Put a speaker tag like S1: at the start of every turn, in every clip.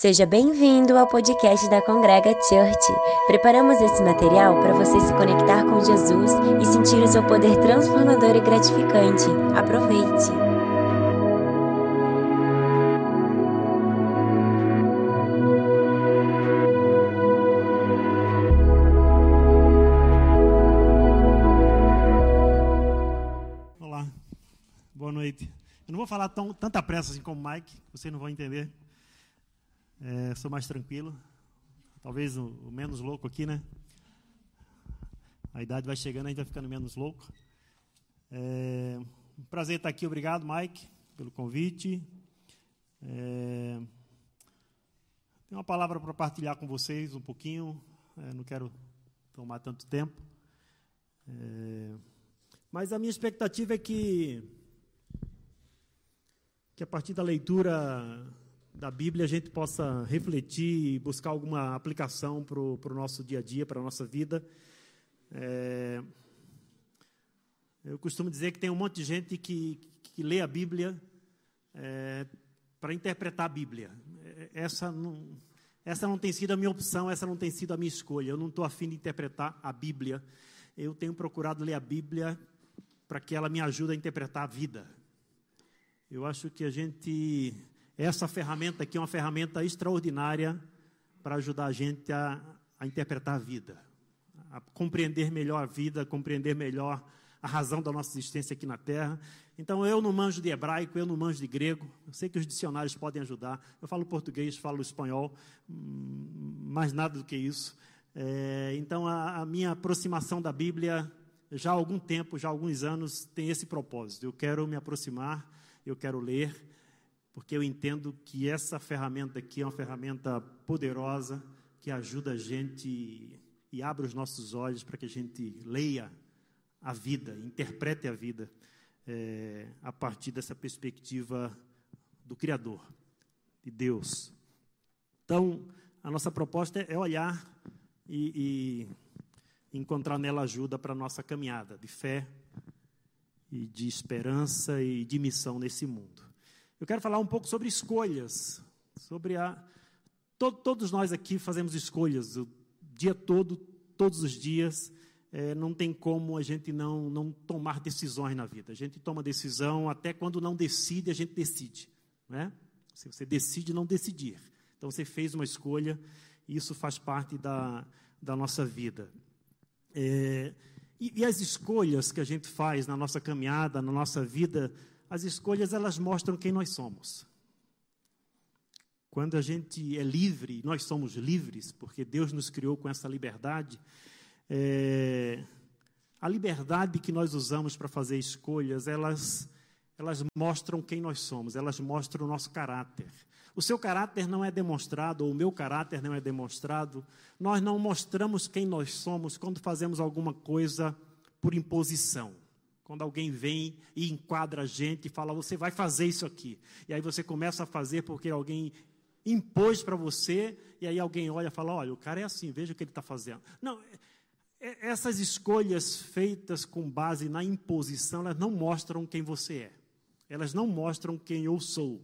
S1: Seja bem-vindo ao podcast da Congrega Church. Preparamos esse material para você se conectar com Jesus e sentir o seu poder transformador e gratificante. Aproveite!
S2: Olá, boa noite. Eu não vou falar tão, tanta pressa assim como o Mike, vocês não vão entender. É, sou mais tranquilo. Talvez o, o, menos louco aqui, né? A idade vai chegando, a gente vai ficando menos louco. É, um prazer estar aqui. Obrigado, Mike, pelo convite. É, tenho uma palavra para partilhar com vocês um pouquinho. É, não quero tomar tanto tempo. É, mas a minha expectativa é que, que a partir da leitura da Bíblia a gente possa refletir e buscar alguma aplicação para o nosso dia a dia, para a nossa vida. É, eu costumo dizer que tem um monte de gente que, que lê a Bíblia é, para interpretar a Bíblia. É, essa não, essa não tem sido a minha opção, essa não tem sido a minha escolha. Eu não estou afim de interpretar a Bíblia. Eu tenho procurado ler a Bíblia para que ela me ajude a interpretar a vida. Eu acho que a gente essa ferramenta aqui é uma ferramenta extraordinária para ajudar a gente a, a interpretar a vida, a compreender melhor a vida, compreender melhor a razão da nossa existência aqui na Terra. Então, eu não manjo de hebraico, eu não manjo de grego. Eu sei que os dicionários podem ajudar. Eu falo português, falo espanhol, hum, mais nada do que isso. É, então, a, a, minha aproximação da Bíblia, já há algum tempo, já há alguns anos, tem esse propósito. Eu quero me aproximar, eu quero ler, porque eu entendo que essa ferramenta aqui é uma ferramenta poderosa que ajuda a gente e abre os nossos olhos para que a gente leia a vida, interprete a vida é, a partir dessa perspectiva do Criador, de Deus. Então, a nossa proposta é olhar e, e encontrar nela ajuda para a nossa caminhada de fé e de esperança e de missão nesse mundo. Eu quero falar um pouco sobre escolhas, sobre a todo, todos nós aqui fazemos escolhas o dia todo, todos os dias. É, não tem como a gente não, não tomar decisões na vida. A gente toma decisão, até quando não decide, a gente decide. Né? Se você decide não decidir. Então você fez uma escolha, e isso faz parte da, da nossa vida. É, e, e as escolhas que a gente faz na nossa caminhada, na nossa vida, as escolhas elas mostram quem nós somos. Quando a gente é livre, nós somos livres, porque Deus nos criou com essa liberdade. É, a liberdade que nós usamos para fazer escolhas, elas, elas mostram quem nós somos, elas mostram o nosso caráter. O seu caráter não é demonstrado, ou o meu caráter não é demonstrado. Nós não mostramos quem nós somos quando fazemos alguma coisa por imposição. Quando alguém vem e enquadra a gente e fala, você vai fazer isso aqui. E aí você começa a fazer porque alguém impôs para você, e aí alguém olha e fala, olha, o cara é assim, veja o que ele está fazendo. Não, é, é, essas escolhas feitas com base na imposição, elas não mostram quem você é. Elas não mostram quem eu sou.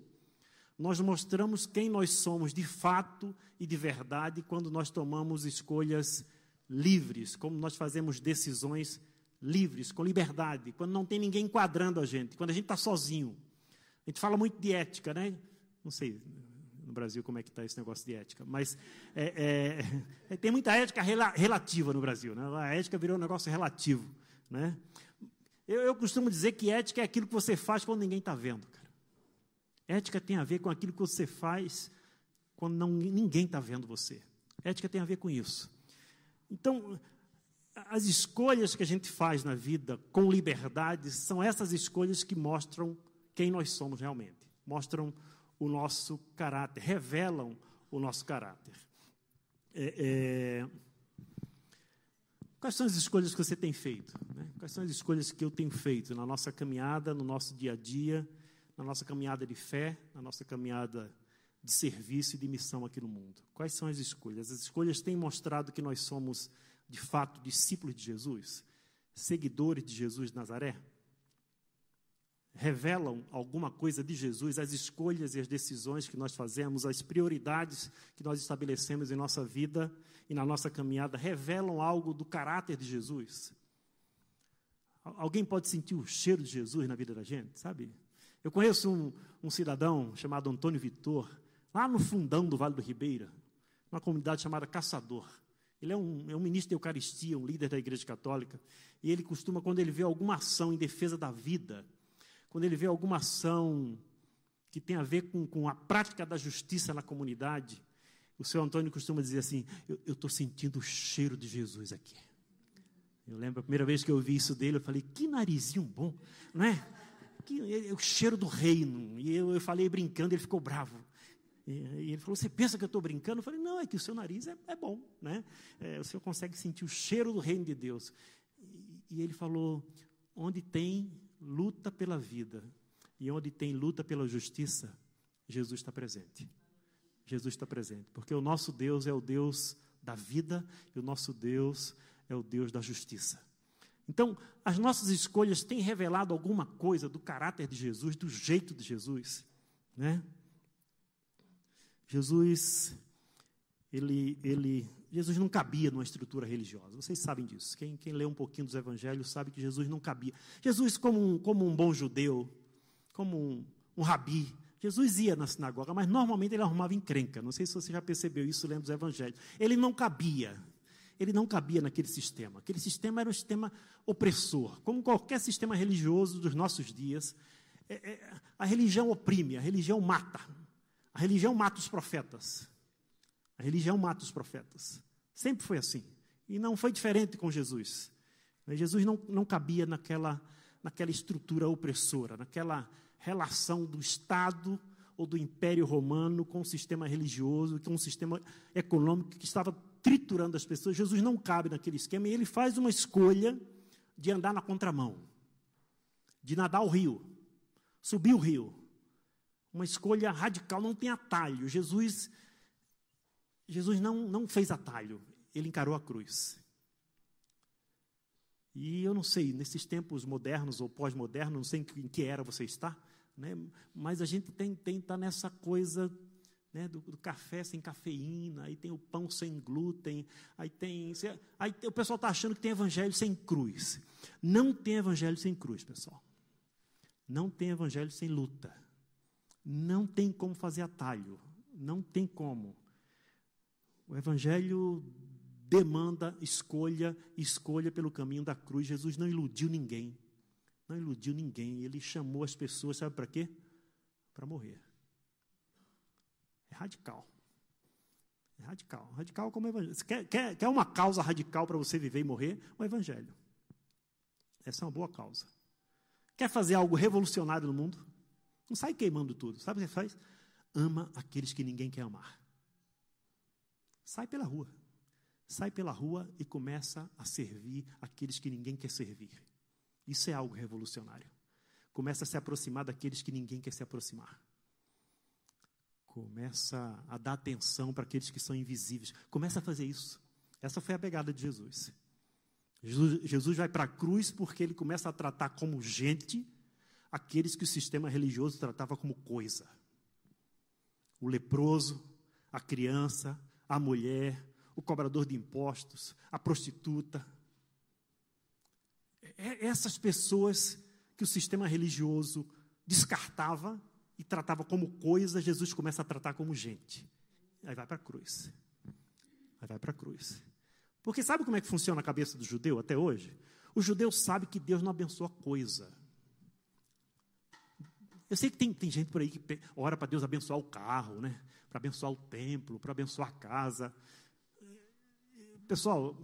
S2: Nós mostramos quem nós somos de fato e de verdade quando nós tomamos escolhas livres, como nós fazemos decisões livres livres, com liberdade, quando não tem ninguém enquadrando a gente, quando a gente está sozinho. A gente fala muito de ética, né? Não sei no Brasil como é que está esse negócio de ética, mas é, é, é, tem muita ética rela, relativa no Brasil, né? A ética virou um negócio relativo, né? Eu, eu costumo dizer que ética é aquilo que você faz quando ninguém está vendo, cara. Ética tem a ver com aquilo que você faz quando não, ninguém está vendo você. Ética tem a ver com isso. Então, as escolhas que a gente faz na vida com liberdade são essas escolhas que mostram quem nós somos realmente, mostram o nosso caráter, revelam o nosso caráter. É, é... Quais são as escolhas que você tem feito? Né? Quais são as escolhas que eu tenho feito na nossa caminhada, no nosso dia a dia, na nossa caminhada de fé, na nossa caminhada de serviço e de missão aqui no mundo? Quais são as escolhas? As escolhas têm mostrado que nós somos de fato discípulos de Jesus, seguidores de Jesus de Nazaré? revelam alguma coisa de Jesus, as escolhas e as decisões que nós fazemos, as prioridades que nós estabelecemos em nossa vida e na nossa caminhada, revelam algo do caráter de Jesus? Alguém pode sentir o cheiro de Jesus na vida da gente, sabe? Eu conheço um, um cidadão chamado Antônio Vitor, lá no fundão do Vale do Ribeira, uma comunidade chamada Caçador. Ele é um, é um ministro de Eucaristia, um líder da Igreja Católica, e ele costuma, quando ele vê alguma ação em defesa da vida, quando ele vê alguma ação que tem a ver com, com a prática da justiça na comunidade, o seu Antônio costuma dizer assim: Eu estou sentindo o cheiro de Jesus aqui. Eu lembro a primeira vez que eu vi isso dele, eu falei: Que narizinho bom, não é? Que, é, é o cheiro do reino. E eu, eu falei brincando, ele ficou bravo. E, ele falou: Você pensa que eu estou brincando? Eu falei: Não, é que o seu nariz é, é bom, né? É, o senhor consegue sentir o cheiro do reino de Deus. E, e ele falou: Onde tem luta pela vida e onde tem luta pela justiça, Jesus está presente. Jesus está presente, porque o nosso Deus é o Deus da vida e o nosso Deus é o Deus da justiça. Então, as nossas escolhas têm revelado alguma coisa do caráter de Jesus, do jeito de Jesus, né? Jesus, ele, ele Jesus não cabia numa estrutura religiosa. Vocês sabem disso. Quem, quem lê um pouquinho dos evangelhos sabe que Jesus não cabia. Jesus, como um, como um bom judeu, como um, um rabi, Jesus ia na sinagoga, mas normalmente ele arrumava encrenca. Não sei se você já percebeu isso lendo os evangelhos. Ele não cabia. Ele não cabia naquele sistema. Aquele sistema era um sistema opressor. Como qualquer sistema religioso dos nossos dias, é, é, a religião oprime, a religião mata. A religião mata os profetas. A religião mata os profetas. Sempre foi assim. E não foi diferente com Jesus. Jesus não, não cabia naquela, naquela estrutura opressora, naquela relação do Estado ou do Império Romano com o sistema religioso, com o sistema econômico que estava triturando as pessoas. Jesus não cabe naquele esquema e ele faz uma escolha de andar na contramão, de nadar o rio, subir o rio. Uma escolha radical, não tem atalho. Jesus Jesus não, não fez atalho, ele encarou a cruz. E eu não sei, nesses tempos modernos ou pós-modernos, não sei em que era você está, né? mas a gente tem tem tá nessa coisa né, do, do, café sem cafeína, aí tem o pão sem glúten, aí tem. Aí o pessoal está achando que tem evangelho sem cruz. Não tem evangelho sem cruz, pessoal. Não tem evangelho sem luta. Não tem como fazer atalho. Não tem como. O Evangelho demanda escolha, escolha pelo caminho da cruz. Jesus não iludiu ninguém. Não iludiu ninguém. Ele chamou as pessoas, sabe para quê? Para morrer. É radical. É radical. Radical como o Evangelho. Quer, quer, quer uma causa radical para você viver e morrer? O Evangelho. Essa é uma boa causa. Quer fazer algo revolucionário no mundo? Não sai queimando tudo. Sabe o que você faz? Ama aqueles que ninguém quer amar. Sai pela rua. Sai pela rua e começa a servir aqueles que ninguém quer servir. Isso é algo revolucionário. Começa a se aproximar daqueles que ninguém quer se aproximar. Começa a dar atenção para aqueles que são invisíveis. Começa a fazer isso. Essa foi a pegada de Jesus. Jesus, Jesus vai para a cruz porque ele começa a tratar como gente aqueles que o sistema religioso tratava como coisa. O leproso, a criança, a mulher, o cobrador de impostos, a prostituta. É, é essas pessoas que o sistema religioso descartava e tratava como coisa, Jesus começa a tratar como gente. Aí vai para a cruz. Aí vai para a cruz. Porque sabe como é que funciona a cabeça do judeu até hoje? O judeu sabe que Deus não abençoa coisa. Eu sei que tem, tem gente por aí que ora para Deus abençoar o carro, né? para abençoar o templo, para abençoar a casa. Pessoal,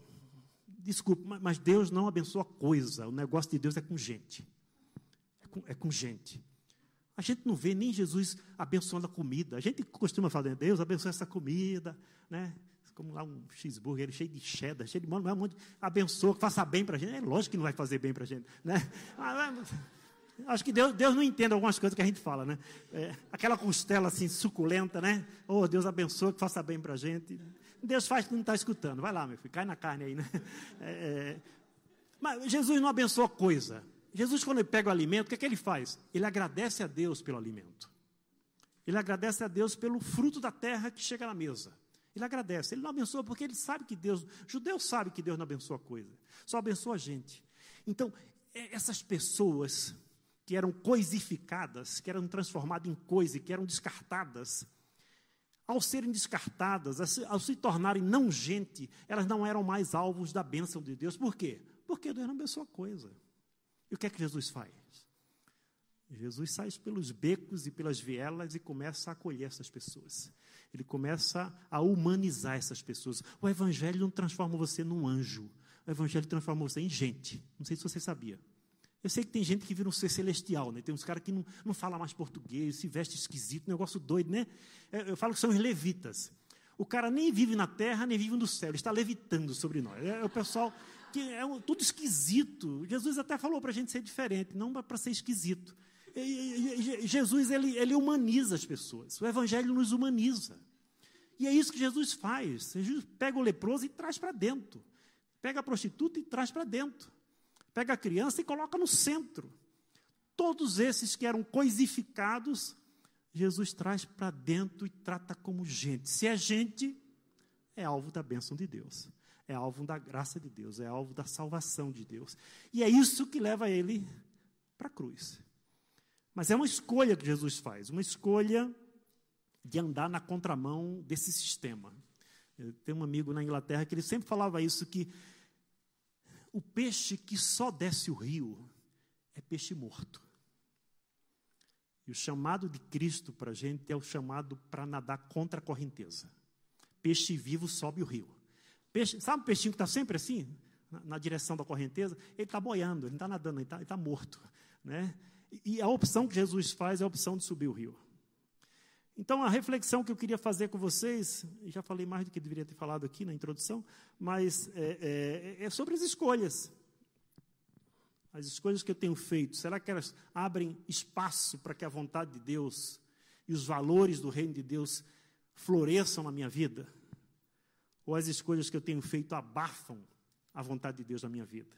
S2: desculpe, mas Deus não abençoa coisa. O negócio de Deus é com gente. É com, é com gente. A gente não vê nem Jesus abençoando a comida. A gente costuma falar, Deus abençoa essa comida, né? Como lá um cheeseburger cheio de cheddar, cheio de mano, um monte, abençoa, faça bem para a gente. É lógico que não vai fazer bem para a gente, né? Acho que Deus, Deus não entende algumas coisas que a gente fala, né? É, aquela costela assim, suculenta, né? Oh, Deus abençoe, que faça bem para a gente. Deus faz que não está escutando. Vai lá, meu filho, cai na carne aí, né? É, é, mas Jesus não abençoa coisa. Jesus, quando ele pega o alimento, o que, é que ele faz? Ele agradece a Deus pelo alimento. Ele agradece a Deus pelo fruto da terra que chega na mesa. Ele agradece, ele não abençoa porque ele sabe que Deus, judeu sabe que Deus não abençoa coisa, só abençoa a gente. Então, é, essas pessoas que eram coisificadas, que eram transformadas em coisa, que eram descartadas, ao serem descartadas, ao se tornarem não gente, elas não eram mais alvos da bênção de Deus. Por quê? Porque Deus não abençoa coisa. E o que é que Jesus faz? Jesus sai pelos becos e pelas vielas e começa a acolher essas pessoas. Ele começa a humanizar essas pessoas. O Evangelho não transforma você num anjo. O Evangelho transforma você em gente. Não sei se você sabia. Eu sei que tem gente que vira um ser celestial, né? Tem uns caras que não, não falam mais português, se veste esquisito, negócio doido, né? É, eu falo que são os levitas. O cara nem vive na terra, nem vive no céu, ele está levitando sobre nós. É, é o pessoal que é um, tudo esquisito. Jesus até falou para a gente ser diferente, não para ser esquisito. E, e, e, Jesus, ele, ele humaniza as pessoas. O Evangelho nos humaniza. E é isso que Jesus faz. Jesus pega o leproso e traz para dentro. Pega a prostituta e traz para dentro. Pega a criança e coloca no centro. Todos esses que eram coisificados, Jesus traz para dentro e trata como gente. Se é gente, é alvo da bênção de Deus. É alvo da graça de Deus, é alvo da salvação de Deus. E é isso que leva ele para a cruz. Mas é uma escolha que Jesus faz, uma escolha de andar na contramão desse sistema. Eu tenho um amigo na Inglaterra que ele sempre falava isso que o peixe que só desce o rio é peixe morto. E o chamado de Cristo para a gente é o chamado para nadar contra a correnteza. Peixe vivo sobe o rio. Peixe, sabe o peixinho que está sempre assim, na, na, direção da correnteza? Ele está boiando, ele não está nadando, ele está tá morto. Né? E a opção que Jesus faz é a opção de subir o rio. Então, a reflexão que eu queria fazer com vocês, já falei mais do que deveria ter falado aqui na introdução, mas é, é, é sobre as escolhas. As escolhas que eu tenho feito, será que elas abrem espaço para que a vontade de Deus e os valores do reino de Deus floresçam na minha vida? Ou as escolhas que eu tenho feito abafam a vontade de Deus na minha vida?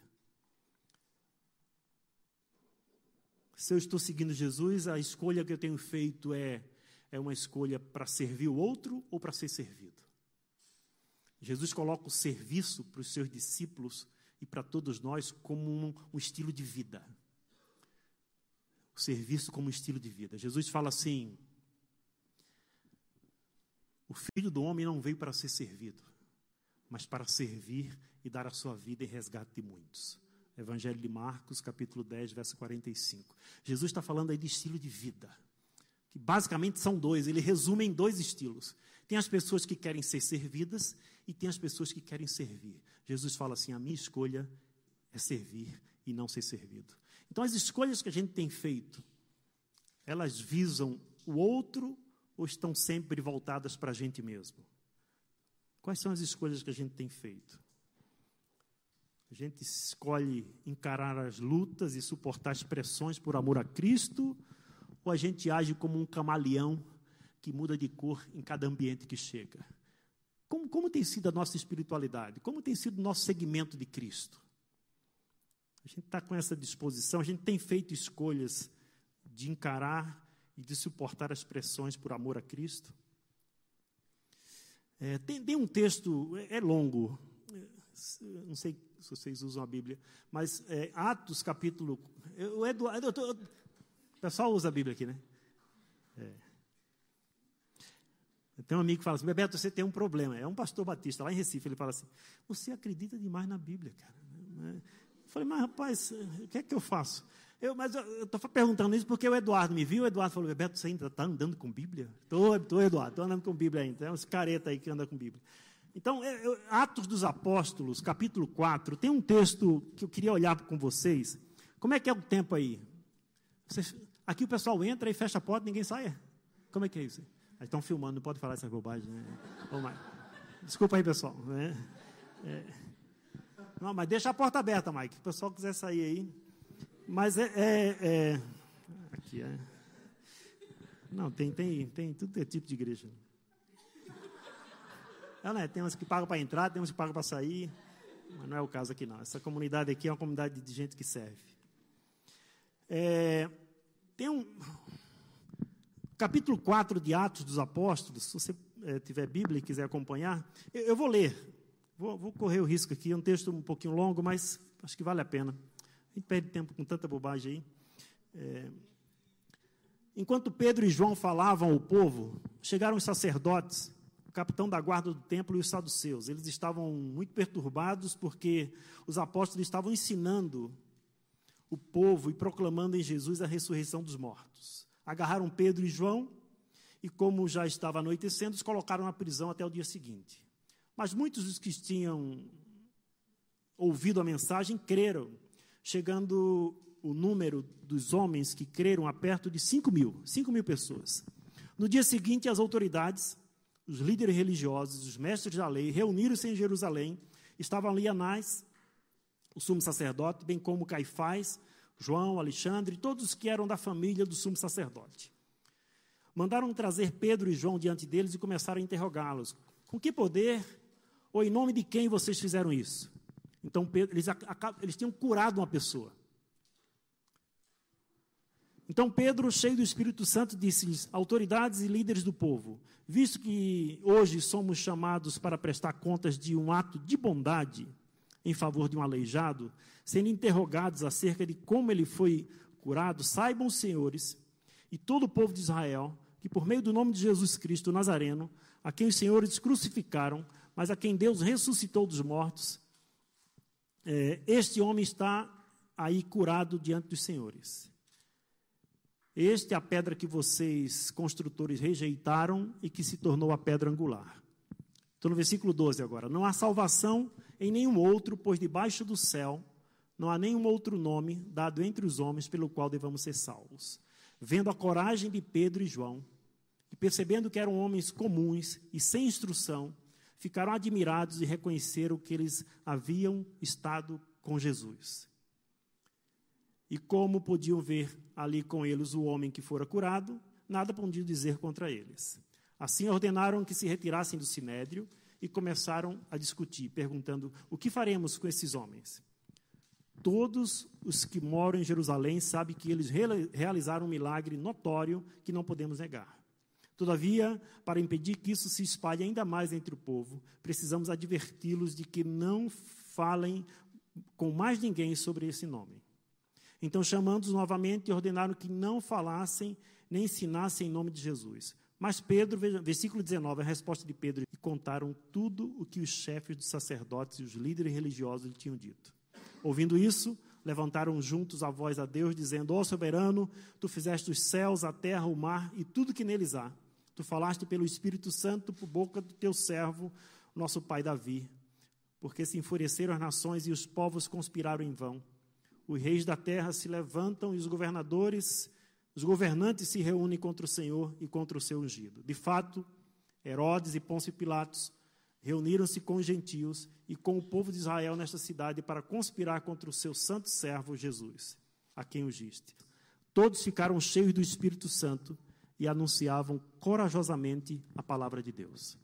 S2: Se eu estou seguindo Jesus, a escolha que eu tenho feito é é uma escolha para servir o outro ou para ser servido. Jesus coloca o serviço para os seus discípulos e para todos nós como um, um estilo de vida. O serviço como estilo de vida. Jesus fala assim: o filho do homem não veio para ser servido, mas para servir e dar a sua vida em resgate de muitos. Evangelho de Marcos, capítulo 10, verso 45. Jesus está falando aí de estilo de vida que basicamente são dois, ele resume em dois estilos. Tem as pessoas que querem ser servidas e tem as pessoas que querem servir. Jesus fala assim: a minha escolha é servir e não ser servido. Então, as escolhas que a gente tem feito, elas visam o outro ou estão sempre voltadas para a gente mesmo? Quais são as escolhas que a gente tem feito? A gente escolhe encarar as lutas e suportar as pressões por amor a Cristo ou a gente age como um camaleão que muda de cor em cada ambiente que chega? Como, como tem sido a nossa espiritualidade? Como tem sido o nosso segmento de Cristo? A gente está com essa disposição, a gente tem feito escolhas de encarar e de suportar as pressões por amor a Cristo. É, tem, tem, um texto, é, é longo, não sei se vocês usam a Bíblia, mas é, Atos capítulo. O Eduardo, eu, pessoal usa a Bíblia aqui, né? É. Tem um amigo que fala assim, Bebeto, você tem um problema. É um pastor batista lá em Recife. Ele fala assim, você acredita demais na Bíblia, cara. Eu falei, mas rapaz, o que é que eu faço? Eu, mas eu estou perguntando isso porque o Eduardo me viu. O Eduardo falou, Bebeto, você ainda está andando com Bíblia? Estou, estou, Eduardo, estou andando com Bíblia ainda. É uns careta aí que anda com Bíblia. Então, é, Atos dos Apóstolos, capítulo 4, tem um texto que eu queria olhar com vocês. Como é que é o tempo aí? Vocês, Aqui o pessoal entra e fecha a porta, ninguém sai. Como é que é isso? Estão filmando, não pode falar essa bobagem. Né? Desculpa aí, pessoal. Né? É. Não, mas deixa a porta aberta, Mike. Se o pessoal quiser sair aí. Mas é, é, é. Aqui é. Não, tem, tem, tem tudo é tipo de igreja. É, né? Tem uns que pagam para entrar, tem uns que pagam para sair. Mas não é o caso aqui, não. Essa comunidade aqui é uma comunidade de gente que serve. É, tem um. Capítulo 4 de Atos dos Apóstolos, se você é, tiver Bíblia e quiser acompanhar, eu, eu vou ler. Vou, vou, correr o risco aqui, é um texto um pouquinho longo, mas acho que vale a pena. A gente perde tempo com tanta bobagem aí. É, enquanto Pedro e João falavam ao povo, chegaram os sacerdotes, o capitão da guarda do templo e os saduceus. Eles estavam muito perturbados porque os apóstolos estavam ensinando o povo e proclamando em Jesus a ressurreição dos mortos. Agarraram Pedro e João e, como já estava anoitecendo, os colocaram na prisão até o dia seguinte. Mas muitos dos que tinham ouvido a mensagem creram, chegando o número dos homens que creram a perto de 5 mil, 5 mil pessoas. No dia seguinte, as autoridades, os líderes religiosos, os mestres da lei, reuniram-se em Jerusalém. Estavam ali Anás, o sumo sacerdote, bem como Caifás, João, Alexandre, todos que eram da família do sumo sacerdote. Mandaram trazer Pedro e João diante deles e começaram a interrogá-los. Com que poder ou em nome de quem vocês fizeram isso? Então, Pedro, eles, eles tinham curado uma pessoa. Então Pedro, cheio do Espírito Santo, disse-lhes: autoridades e líderes do povo, visto que hoje somos chamados para prestar contas de um ato de bondade em favor de um aleijado, sendo interrogados acerca de como ele foi curado, saibam os senhores e todo o povo de Israel que por meio do nome de Jesus Cristo Nazareno, a quem os senhores crucificaram, mas a quem Deus ressuscitou dos mortos, é, este homem está aí curado diante dos senhores. Este é a pedra que vocês, construtores, rejeitaram e que se tornou a pedra angular. Estou no versículo 12 agora. Não há salvação em nenhum outro, pois debaixo do céu não há nenhum outro nome dado entre os homens pelo qual devamos ser salvos. Vendo a coragem de Pedro e João, e percebendo que eram homens comuns e sem instrução, ficaram admirados e reconheceram que eles haviam estado com Jesus. E como podiam ver ali com eles o homem que fora curado, nada podiam dizer contra eles. Assim ordenaram que se retirassem do sinédrio e começaram a discutir, perguntando: o que faremos com esses homens? Todos os que moram em Jerusalém sabem que eles realizaram um milagre notório que não podemos negar. Todavia, para impedir que isso se espalhe ainda mais entre o povo, precisamos adverti-los de que não falem com mais ninguém sobre esse nome. Então, chamando-os novamente, ordenaram que não falassem nem ensinassem em nome de Jesus. Mas Pedro, versículo 19, a resposta de Pedro, e contaram tudo o que os chefes dos sacerdotes e os líderes religiosos lhe tinham dito. Ouvindo isso, levantaram juntos a voz a Deus, dizendo: Ó soberano, tu fizeste os céus, a terra, o mar e tudo que neles há. Tu falaste pelo Espírito Santo por boca do teu servo, nosso pai Davi. Porque se enfureceram as nações e os povos conspiraram em vão. Os reis da terra se levantam e os governadores os governantes se reúnem contra o Senhor e contra o seu ungido. De fato, Herodes e Pôncio Pilatos reuniram-se com os gentios e com o povo de Israel nesta cidade para conspirar contra o seu santo servo Jesus, a quem ungiste. Todos ficaram cheios do Espírito Santo e anunciavam corajosamente a palavra de Deus.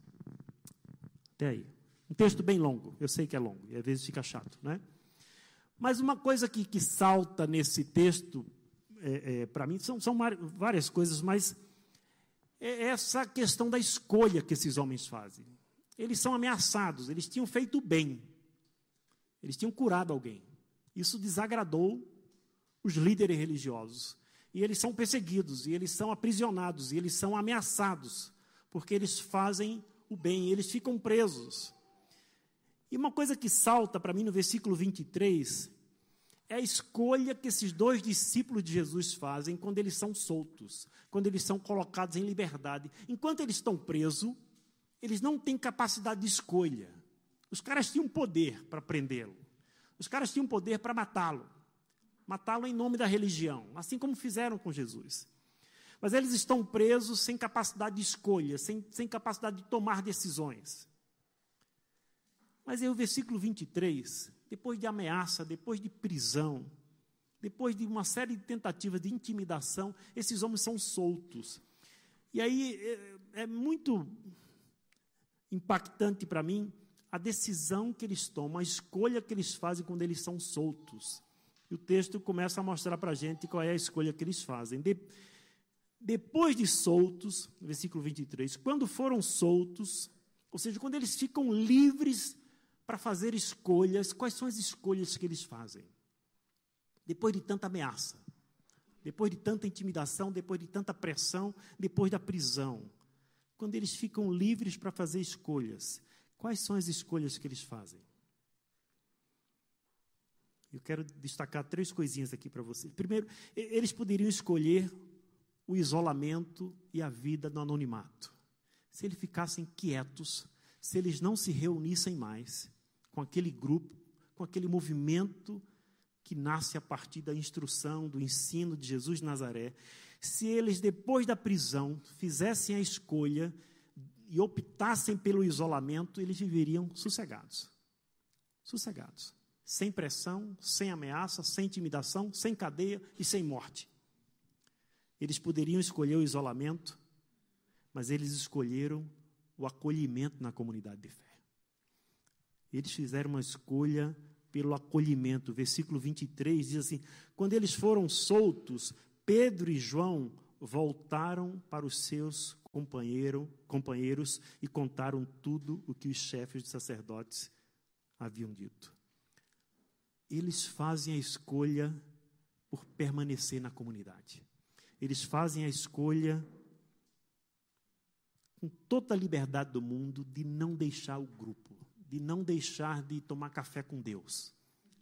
S2: Até aí. Um texto bem longo, eu sei que é longo, e às vezes fica chato, né? Mas uma coisa que, que salta nesse texto é, é, para mim, são, são várias coisas, mas é essa questão da escolha que esses homens fazem. Eles são ameaçados, eles tinham feito bem, eles tinham curado alguém. Isso desagradou os líderes religiosos. E eles são perseguidos, e eles são aprisionados, e eles são ameaçados, porque eles fazem o bem, eles ficam presos. E uma coisa que salta para mim no versículo 23 é a escolha que esses dois discípulos de Jesus fazem quando eles são soltos, quando eles são colocados em liberdade. Enquanto eles estão presos, eles não têm capacidade de escolha. Os caras tinham poder para prendê-lo. Os caras tinham poder para matá-lo. Matá-lo em nome da religião, assim como fizeram com Jesus. Mas eles estão presos sem capacidade de escolha, sem, sem capacidade de tomar decisões. Mas aí o versículo 23 depois de ameaça, depois de prisão, depois de uma série de tentativas de intimidação, esses homens são soltos. E aí é, é muito impactante para mim a decisão que eles tomam, a escolha que eles fazem quando eles são soltos. E o texto começa a mostrar para a gente qual é a escolha que eles fazem. De, depois de soltos, versículo 23, quando foram soltos, ou seja, quando eles ficam livres para fazer escolhas, quais são as escolhas que eles fazem? Depois de tanta ameaça, depois de tanta intimidação, depois de tanta pressão, depois da prisão, quando eles ficam livres para fazer escolhas, quais são as escolhas que eles fazem? Eu quero destacar três coisinhas aqui para vocês. Primeiro, eles poderiam escolher o isolamento e a vida no anonimato. Se eles ficassem quietos, se eles não se reunissem mais com aquele grupo, com aquele movimento que nasce a partir da instrução, do ensino de Jesus de Nazaré, se eles, depois da prisão, fizessem a escolha e optassem pelo isolamento, eles viveriam sossegados. Sossegados sem pressão, sem ameaça, sem intimidação, sem cadeia e sem morte. Eles poderiam escolher o isolamento, mas eles escolheram o acolhimento na comunidade de fé. Eles fizeram uma escolha pelo acolhimento. Versículo 23 diz assim: Quando eles foram soltos, Pedro e João voltaram para os seus companheiro, companheiros e contaram tudo o que os chefes de sacerdotes haviam dito eles fazem a escolha por permanecer na comunidade. Eles fazem a escolha com toda a liberdade do mundo de não deixar o grupo, de não deixar de tomar café com Deus,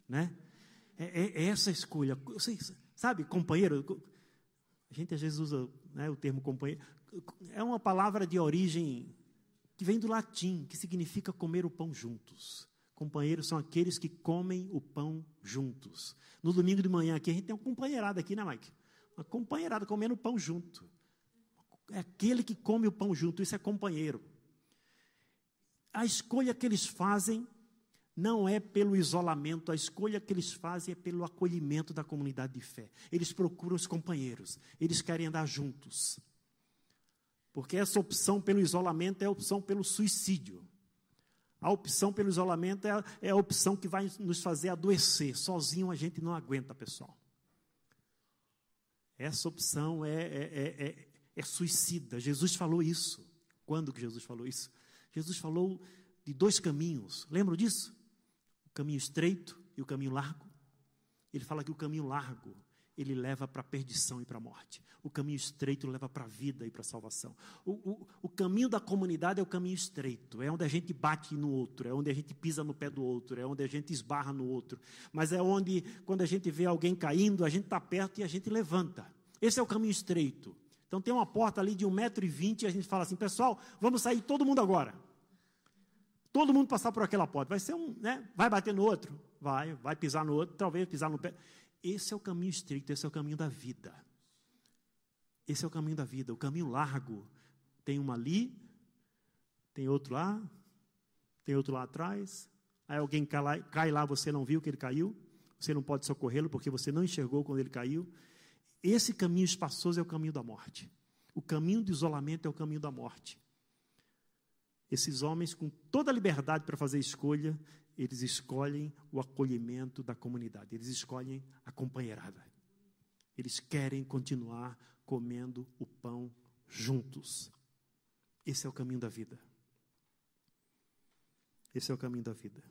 S2: né? É, é, é essa escolha. Você, sabe, companheiro? A gente às vezes usa né, o termo companheiro. É uma palavra de origem que vem do latim, que significa comer o pão juntos. Companheiros são aqueles que comem o pão juntos. No domingo de manhã aqui, a gente tem uma companheirada aqui, né, Mike? Uma companheirada comendo pão junto. É aquele que come o pão junto, isso é companheiro. A escolha que eles fazem não é pelo isolamento, a escolha que eles fazem é pelo acolhimento da comunidade de fé. Eles procuram os companheiros, eles querem andar juntos. Porque essa opção pelo isolamento é a opção pelo suicídio. A opção pelo isolamento é a, é a opção que vai nos fazer adoecer. Sozinho a gente não aguenta, pessoal. Essa opção é, é, é, é, suicida. Jesus falou isso. Quando que Jesus falou isso? Jesus falou de dois caminhos. Lembram disso? O caminho estreito e o caminho largo. Ele fala que o caminho largo ele leva para a perdição e para a morte. O caminho estreito leva para a vida e para a salvação. O, o, o, caminho da comunidade é o caminho estreito, é onde a gente bate no outro, é onde a gente pisa no pé do outro, é onde a gente esbarra no outro. Mas é onde, quando a gente vê alguém caindo, a gente está perto e a gente levanta. Esse é o caminho estreito. Então tem uma porta ali de 1,20m e a gente fala assim, pessoal, vamos sair todo mundo agora. Todo mundo passar por aquela porta. Vai ser um, né? Vai bater no outro? Vai, vai pisar no outro, talvez pisar no pé. Esse é o caminho estreito, esse é o caminho da vida. Esse é o caminho da vida. O caminho largo tem um ali, tem outro lá, tem outro lá atrás. Aí alguém cai lá, cai lá, você não viu que ele caiu. Você não pode socorrê-lo porque você não enxergou quando ele caiu. Esse caminho espaçoso é o caminho da morte. O caminho do isolamento é o caminho da morte. Esses homens, com toda a liberdade para fazer escolha, eles escolhem o acolhimento da comunidade, eles escolhem a companheirada. Eles querem continuar comendo o pão juntos. Esse é o caminho da vida. Esse é o caminho da vida.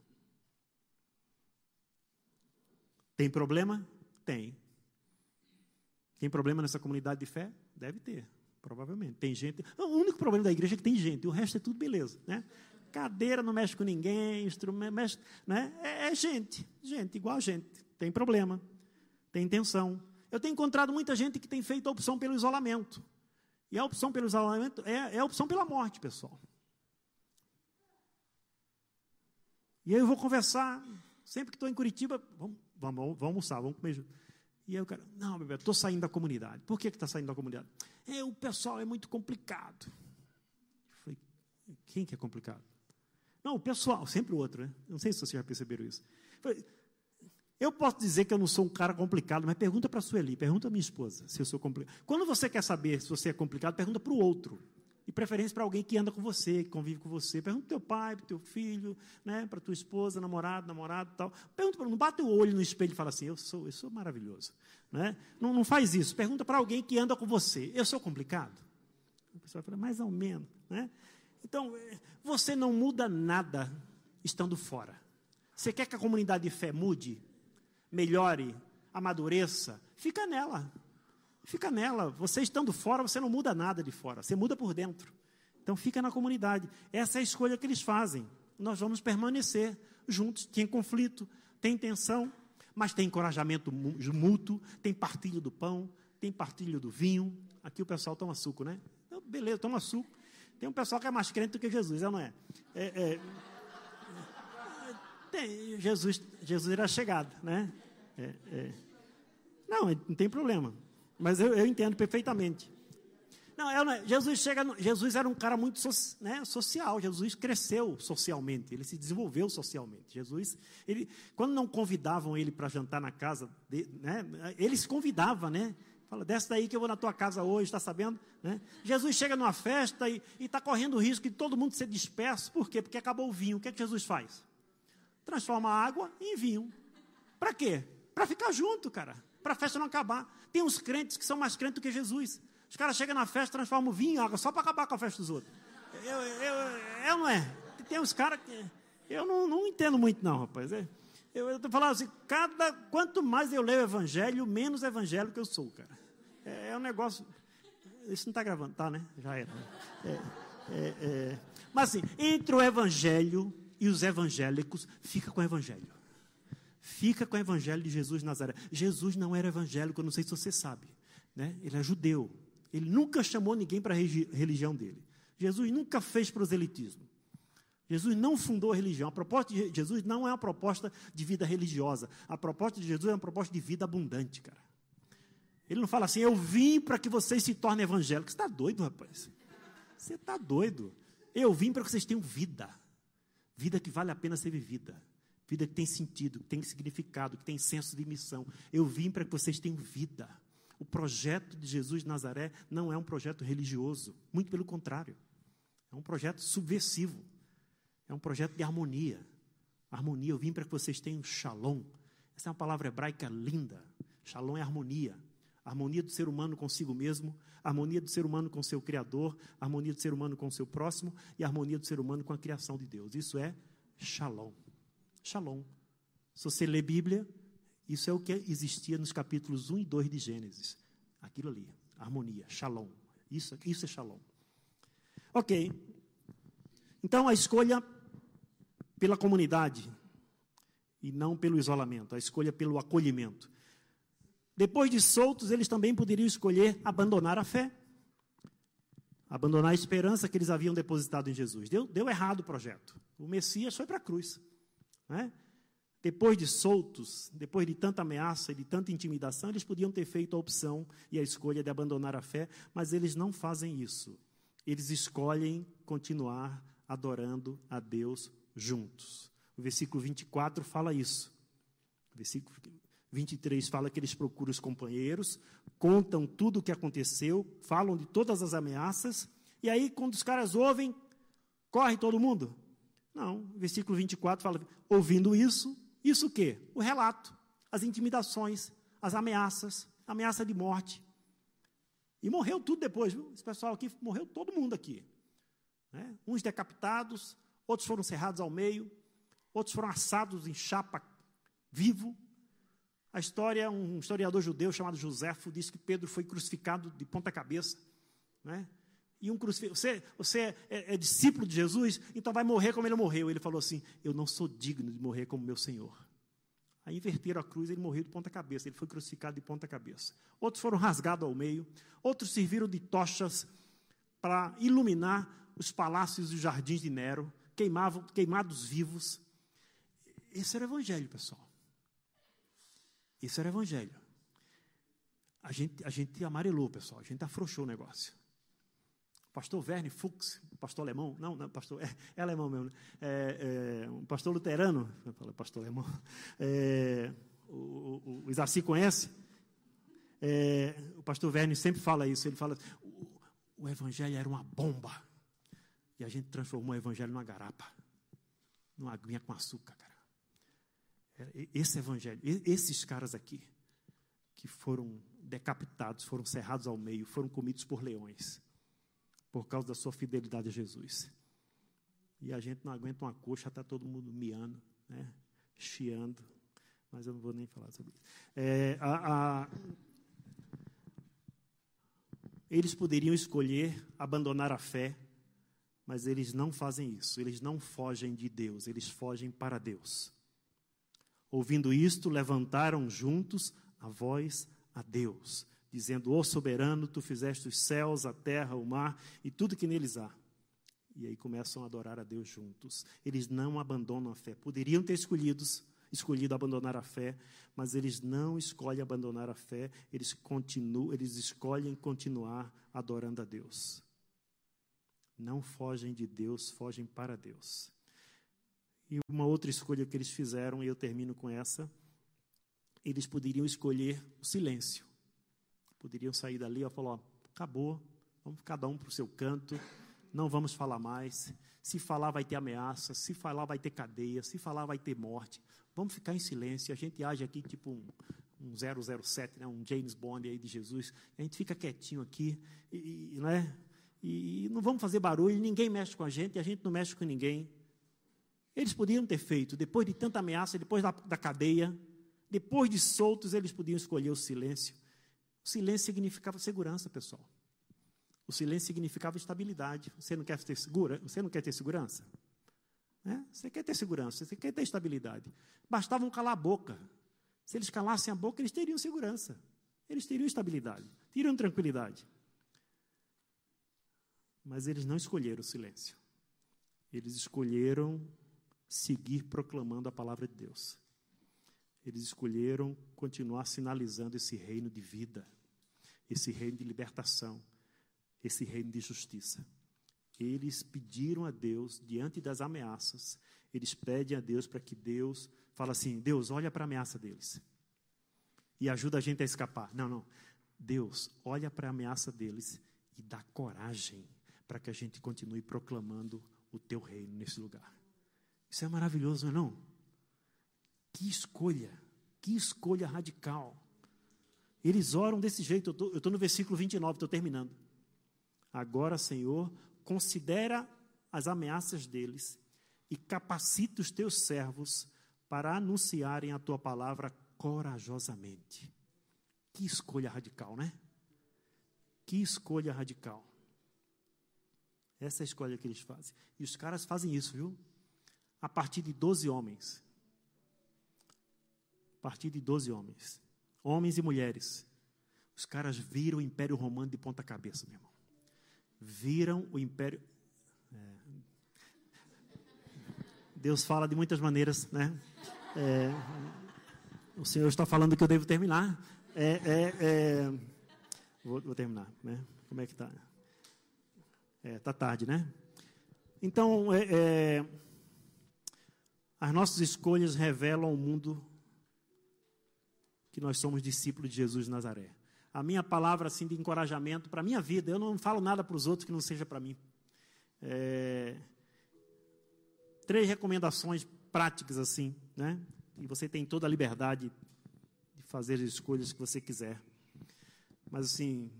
S2: Tem problema? Tem. Tem problema nessa comunidade de fé? Deve ter, provavelmente. Tem gente. O único problema da igreja é que tem gente, o resto é tudo beleza, né? Cadeira não mexe com ninguém, instrumento mexe, né? É, é gente, gente, igual a gente. Tem problema, tem tensão. Eu tenho encontrado muita gente que tem feito a opção pelo isolamento. E a opção pelo isolamento é, é a opção pela morte, pessoal. E aí eu vou conversar, sempre que estou em Curitiba, vamos, vamos, vamos almoçar, vamos comer junto. E aí o cara, não, bebê, estou saindo da comunidade. Por que está saindo da comunidade? É, o pessoal é muito complicado. Eu falei, quem que é complicado? Não, o pessoal, sempre o outro, né? Não sei se vocês já perceberam isso. Eu posso dizer que eu não sou um cara complicado, mas pergunta para a Sueli, pergunta à minha esposa se eu sou complicado. Quando você quer saber se você é complicado, pergunta para o outro. E preferência para alguém que anda com você, que convive com você. Pergunta para teu pai, para teu filho, né, para tua esposa, namorado, namorado tal. Pergunta, não bate o olho no espelho e fala assim, eu sou, eu sou maravilhoso. Né? Não, não faz isso. Pergunta para alguém que anda com você, eu sou complicado? A pessoa fala, mais ou menos. Né? Então, eh, você não muda nada estando fora. Você quer que a comunidade de fé mude, melhore, amadureça? Fica nela. Fica nela. Você estando fora, você não muda nada de fora. Você muda por dentro. Então fica na comunidade. Essa é a escolha que eles fazem. Nós vamos permanecer juntos. Tem conflito, tem tensão, mas tem encorajamento mútuo, tem partilho do pão, tem partilho do vinho. Aqui o pessoal toma suco, né? Então, beleza, toma suco. Tem um pessoal que é mais crente do que Jesus, é não é? é, é tem, Jesus, Jesus era chegado, né? É, é. Não, não tem problema. Mas eu, eu entendo perfeitamente. Não, eu, é, Jesus chega, Jesus era um cara muito so, né, social. Jesus cresceu socialmente, ele se desenvolveu socialmente. Jesus, ele, quando não convidavam ele para jantar na casa, de, né, ele se convidava, né? Fala, desce daí que eu vou na tua casa hoje, está sabendo? Né? Jesus chega numa festa e está correndo o risco de todo mundo ser disperso. Por quê? Porque acabou o vinho. O que é que Jesus faz? Transforma a água em vinho. Para quê? Para ficar junto, cara para a festa não acabar. Tem uns crentes que são mais crentes do que Jesus. Os caras chegam na festa, transformam vinho em água, só para acabar com a festa dos outros. Eu, eu, eu não é. Tem uns caras que. Eu não, não entendo muito, não, rapaz. É, eu estou falando assim, cada, quanto mais eu leio o evangelho, menos evangélico eu sou, cara. É, é um negócio. Isso não está gravando, tá, né? Já era. É, é, é, mas assim, entre o evangelho e os evangélicos, fica com o evangelho. Fica com o evangelho de Jesus de Nazaré. Jesus não era evangélico, eu não sei se você sabe. Né? Ele é judeu. Ele nunca chamou ninguém para a religião dele. Jesus nunca fez proselitismo. Jesus não fundou a religião. A proposta de Jesus não é uma proposta de vida religiosa. A proposta de Jesus é uma proposta de vida abundante, cara. Ele não fala assim, eu vim para que vocês se tornem evangélicos. Você está doido, rapaz? Você está doido. Eu vim para que vocês tenham vida. Vida que vale a pena ser vivida. Vida que tem sentido, que tem significado, que tem senso de missão. Eu vim para que vocês tenham vida. O projeto de Jesus de Nazaré não é um projeto religioso, muito pelo contrário. É um projeto subversivo. É um projeto de harmonia. Harmonia, eu vim para que vocês tenham shalom. Essa é uma palavra hebraica linda. Shalom é harmonia. Harmonia do ser humano consigo mesmo, harmonia do ser humano com seu Criador, harmonia do ser humano com seu próximo e harmonia do ser humano com a criação de Deus. Isso é shalom. Shalom. Se você lê Bíblia, isso é o que existia nos capítulos 1 e 2 de Gênesis. Aquilo ali, harmonia, shalom. Isso, isso é shalom. Ok. Então a escolha pela comunidade e não pelo isolamento, a escolha pelo acolhimento. Depois de soltos, eles também poderiam escolher abandonar a fé, abandonar a esperança que eles haviam depositado em Jesus. Deu, deu errado o projeto. O Messias foi para a cruz. Né? Depois de soltos, depois de tanta ameaça e de tanta intimidação, eles podiam ter feito a opção e a escolha de abandonar a fé, mas eles não fazem isso. Eles escolhem continuar adorando a Deus juntos. O versículo 24 fala isso. O versículo 23 fala que eles procuram os companheiros, contam tudo o que aconteceu, falam de todas as ameaças, e aí, quando os caras ouvem, corre todo mundo. Não, versículo 24 fala: ouvindo isso, isso o quê? O relato, as intimidações, as ameaças, ameaça de morte. E morreu tudo depois, viu? Esse pessoal aqui morreu todo mundo aqui. Né? Uns decapitados, outros foram cerrados ao meio, outros foram assados em chapa vivo. A história, um historiador judeu chamado Joséfo disse que Pedro foi crucificado de ponta cabeça. Né? E um crucifixo. Você, você é, é, discípulo de Jesus, então vai morrer como ele morreu. Ele falou assim: Eu não sou digno de morrer como meu Senhor. Aí inverteram a cruz, ele morreu de ponta cabeça, ele foi crucificado de ponta cabeça. Outros foram rasgados ao meio, outros serviram de tochas para iluminar os palácios e os jardins de Nero, queimavam, queimados vivos. Esse era o evangelho, pessoal. Esse era o evangelho. A gente, a gente amarelou, pessoal, a gente afrouxou o negócio pastor Verne Fuchs, pastor alemão, não, não pastor, é, é alemão mesmo, né? é, é, um pastor luterano, pastor alemão, é, o, o, o Isaci conhece, é, o pastor Verne sempre fala isso, ele fala, o, o evangelho era uma bomba, E a gente transformou o evangelho numa garapa, numa aguinha com açúcar, cara. Esse evangelho, esses caras aqui, que foram decapitados, foram cerrados ao meio, foram comidos por leões, por causa da sua fidelidade a Jesus. E a gente não aguenta uma coxa, está todo mundo miando, né? chiando. Mas eu não vou nem falar sobre isso. É, a, a... Eles poderiam escolher abandonar a fé, mas eles não fazem isso. Eles não fogem de Deus, eles fogem para Deus. Ouvindo isto, levantaram juntos a voz a Deus, dizendo: Ó soberano, tu fizeste os céus, a terra, o mar e tudo que neles há. E aí começam a adorar a Deus juntos. Eles não abandonam a fé. Poderiam ter escolhido, escolhido abandonar a fé, mas eles não escolhem abandonar a fé, eles continuam, eles escolhem continuar adorando a Deus. Não fogem de Deus, fogem para Deus. E uma outra escolha que eles fizeram, e eu termino com essa, eles poderiam escolher o silêncio. Poderiam sair dali e falar: ó, acabou, vamos cada um para o seu canto não vamos falar mais. Se falar, vai ter ameaça. Se falar, vai ter cadeia. Se falar, vai ter morte. Vamos ficar em silêncio. A gente age aqui tipo um, um 007, né? um James Bond aí de Jesus. A gente fica quietinho aqui, e, e, né? e não vamos fazer barulho. Ninguém mexe com a gente e a gente não mexe com ninguém. Eles poderiam ter feito, depois de tanta ameaça, depois da, da cadeia, depois de soltos, eles podiam escolher o silêncio. O silêncio significava segurança, pessoal. O silêncio significava estabilidade. Você não quer ter segura? Você não quer ter segurança? É? Você quer ter segurança, você quer ter estabilidade. Bastavam calar a boca. Se eles calassem a boca, eles teriam segurança. Eles teriam estabilidade, teriam tranquilidade. Mas eles não escolheram o silêncio. Eles escolheram seguir proclamando a palavra de Deus. Eles escolheram continuar sinalizando esse reino de vida, esse reino de libertação, esse reino de justiça. Eles pediram a Deus, diante das ameaças, eles pedem a Deus para que Deus fala assim: Deus, olha para a ameaça deles e ajuda a gente a escapar. Não, não. Deus, olha para a ameaça deles e dá coragem para que a gente continue proclamando o teu reino nesse lugar. Isso é maravilhoso, não é? Não? Que escolha, que escolha radical. Eles oram desse jeito. Eu estou no versículo 29, estou terminando. Agora, Senhor, considera as ameaças deles e capacita os teus servos para anunciarem a tua palavra corajosamente. Que escolha radical, né? Que escolha radical. Essa é a escolha que eles fazem. E os caras fazem isso, viu? A partir de 12 homens. A partir de 12 homens. Homens e mulheres. Os caras viram o Império Romano de ponta cabeça, meu irmão viram o império. É, Deus fala de muitas maneiras, né? É, o Senhor está falando que eu devo terminar. É, é, é vou, vou, terminar, né? Como é que está? É, tá tarde, né? Então, é, as nossas escolhas revelam ao mundo que nós somos discípulos de Jesus de Nazaré a minha palavra assim de encorajamento para a minha vida. Eu não falo nada para os outros que não seja para mim. É... Três recomendações práticas assim, né? E você tem toda a liberdade de fazer as escolhas que você quiser. Mas assim,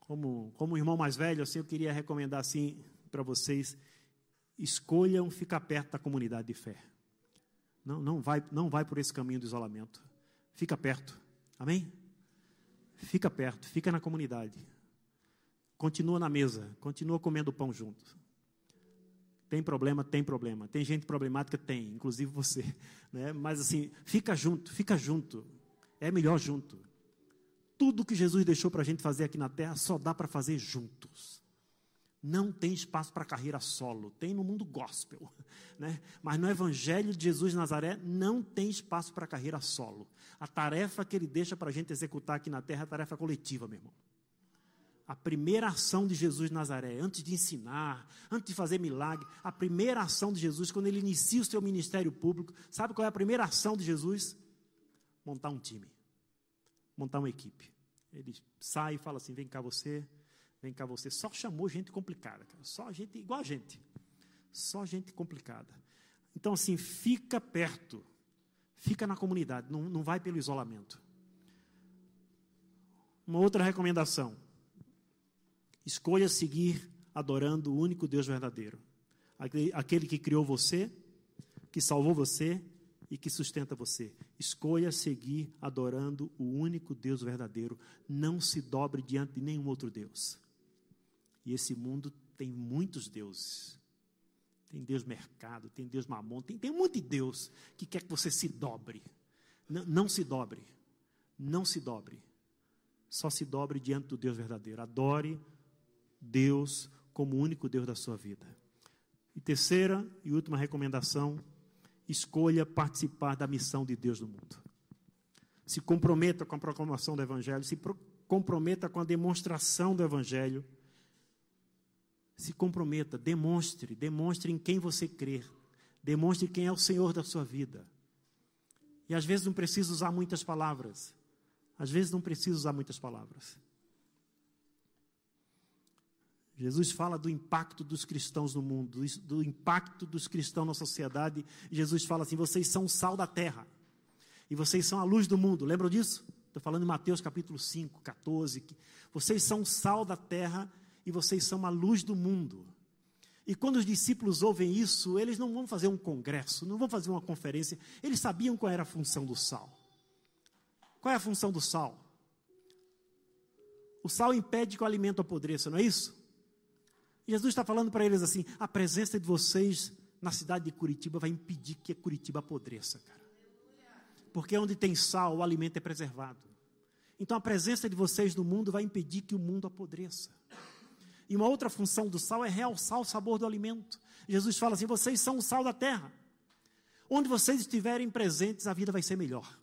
S2: como como irmão mais velho, assim, eu queria recomendar assim para vocês: escolham ficar perto da comunidade de fé. Não, não vai, não vai por esse caminho do isolamento. Fica perto. Amém? Fica perto, fica na comunidade. Continua na mesa, continua comendo pão junto. Tem problema? Tem problema. Tem gente problemática? Tem, inclusive você. Né? Mas assim, fica junto, fica junto. É melhor junto. Tudo que Jesus deixou para a gente fazer aqui na terra só dá para fazer juntos. Não tem espaço para carreira solo, tem no mundo gospel, né? Mas no Evangelho de Jesus de Nazaré não tem espaço para carreira solo. A tarefa que ele deixa para a gente executar aqui na terra é a tarefa coletiva, meu irmão. A primeira ação de Jesus de Nazaré, antes de ensinar, antes de fazer milagre, a primeira ação de Jesus, quando ele inicia o seu ministério público, sabe qual é a primeira ação de Jesus? Montar um time, montar uma equipe. Ele sai e fala assim: vem cá você, Vem cá você. Só chamou gente complicada, cara. Só gente igual a gente. Só gente complicada. Então, assim, fica perto. Fica na comunidade. Não, não vai pelo isolamento. Uma outra recomendação. Escolha seguir adorando o único Deus verdadeiro. Aquele que criou você, que salvou você e que sustenta você. Escolha seguir adorando o único Deus verdadeiro. Não se dobre diante de nenhum outro Deus. E esse mundo tem muitos deuses. Tem Deus mercado, tem Deus mamon, tem, tem um monte de Deus que quer que você se dobre. Não, não se dobre. Não se dobre. Só se dobre diante do Deus verdadeiro. Adore Deus como o único Deus da sua vida. E terceira e última recomendação: escolha participar da missão de Deus no mundo. Se comprometa com a proclamação do Evangelho, se comprometa com a demonstração do Evangelho. Se comprometa, demonstre, demonstre em quem você crê, demonstre quem é o Senhor da sua vida. E às vezes não precisa usar muitas palavras. Às vezes não precisa usar muitas palavras. Jesus fala do impacto dos cristãos no mundo, do impacto dos cristãos na sociedade. Jesus fala assim: vocês são o sal da terra e vocês são a luz do mundo. Lembram disso? Estou falando em Mateus capítulo 5, 14. Vocês são o sal da terra e vocês são a luz do mundo. E quando os discípulos ouvem isso, eles não vão fazer um congresso, não vão fazer uma conferência. Eles sabiam qual era a função do sal. Qual é a função do sal? O sal impede que o alimento apodreça, não é isso? Jesus está falando para eles assim: a presença de vocês na cidade de Curitiba vai impedir que Curitiba apodreça, cara. Porque onde tem sal, o alimento é preservado. Então a presença de vocês no mundo vai impedir que o mundo apodreça. E uma outra função do sal é realçar o sabor do alimento. Jesus fala assim: vocês são o sal da terra. Onde vocês estiverem presentes, a vida vai ser melhor.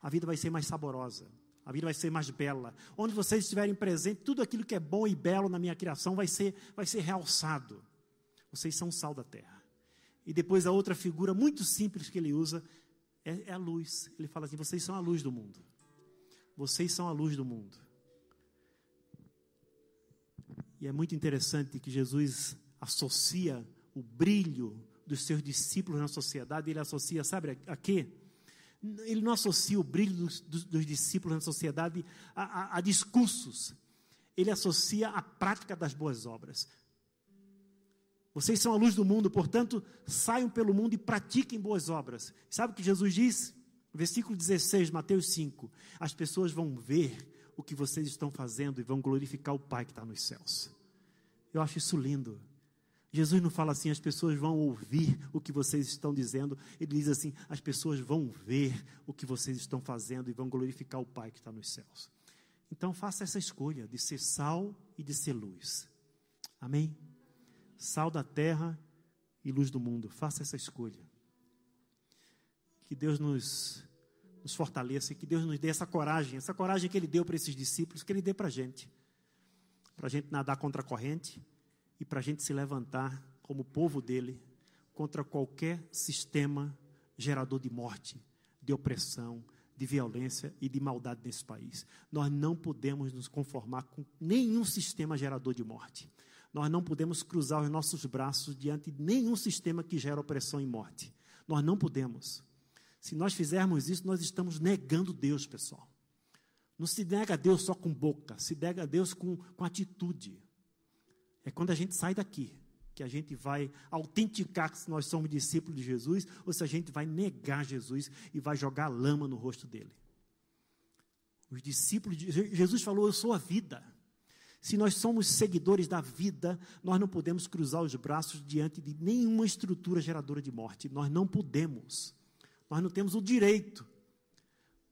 S2: A vida vai ser mais saborosa a vida vai ser mais bela. Onde vocês estiverem presentes, tudo aquilo que é bom e belo na minha criação vai ser, vai ser realçado. Vocês são o sal da terra. E depois a outra figura muito simples que ele usa é, é a luz. Ele fala assim: vocês são a luz do mundo. Vocês são a luz do mundo. E é muito interessante que Jesus associa o brilho dos seus discípulos na sociedade, ele associa, sabe a, a quê? Ele não associa o brilho dos, dos, dos discípulos na sociedade a, a, a discursos. Ele associa a prática das boas obras. Vocês são a luz do mundo, portanto, saiam pelo mundo e pratiquem boas obras. Sabe o que Jesus diz? Versículo 16, Mateus 5. As pessoas vão ver o que vocês estão fazendo e vão glorificar o Pai que está nos céus. Eu acho isso lindo. Jesus não fala assim, as pessoas vão ouvir o que vocês estão dizendo. Ele diz assim, as pessoas vão ver o que vocês estão fazendo e vão glorificar o Pai que está nos céus. Então faça essa escolha de ser sal e de ser luz. Amém? Sal da terra e luz do mundo. Faça essa escolha. Que Deus nos, nos fortaleça, que Deus nos dê essa coragem, essa coragem que Ele deu para esses discípulos, que Ele dê para a gente. Para a gente nadar contra a corrente e para a gente se levantar como povo dele contra qualquer sistema gerador de morte, de opressão, de violência e de maldade nesse país. Nós não podemos nos conformar com nenhum sistema gerador de morte. Nós não podemos cruzar os nossos braços diante de nenhum sistema que gera opressão e morte. Nós não podemos. Se nós fizermos isso, nós estamos negando Deus, pessoal. Não se nega a Deus só com boca, se nega a Deus com, com atitude. É quando a gente sai daqui que a gente vai autenticar se nós somos discípulos de Jesus ou se a gente vai negar Jesus e vai jogar lama no rosto dele. Os discípulos de Jesus falou: Eu sou a vida. Se nós somos seguidores da vida, nós não podemos cruzar os braços diante de nenhuma estrutura geradora de morte. Nós não podemos. Nós não temos o direito.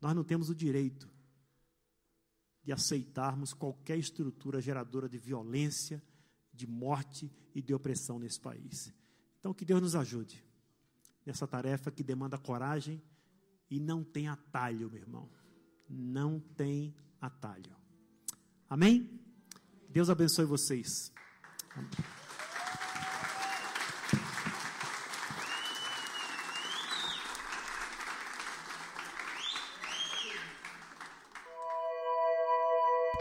S2: Nós não temos o direito de aceitarmos qualquer estrutura geradora de violência, de morte e de opressão nesse país. Então, que Deus nos ajude nessa tarefa que demanda coragem e não tem atalho, meu irmão. Não tem atalho. Amém? Deus abençoe vocês. Amém.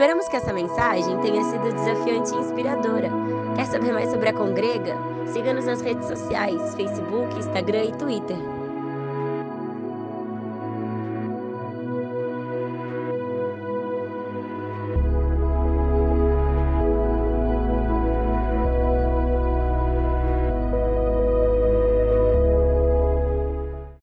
S1: Esperamos que essa mensagem tenha sido desafiante e inspiradora. Quer saber mais sobre a Congrega? Siga-nos nas redes sociais, Facebook, Instagram e Twitter.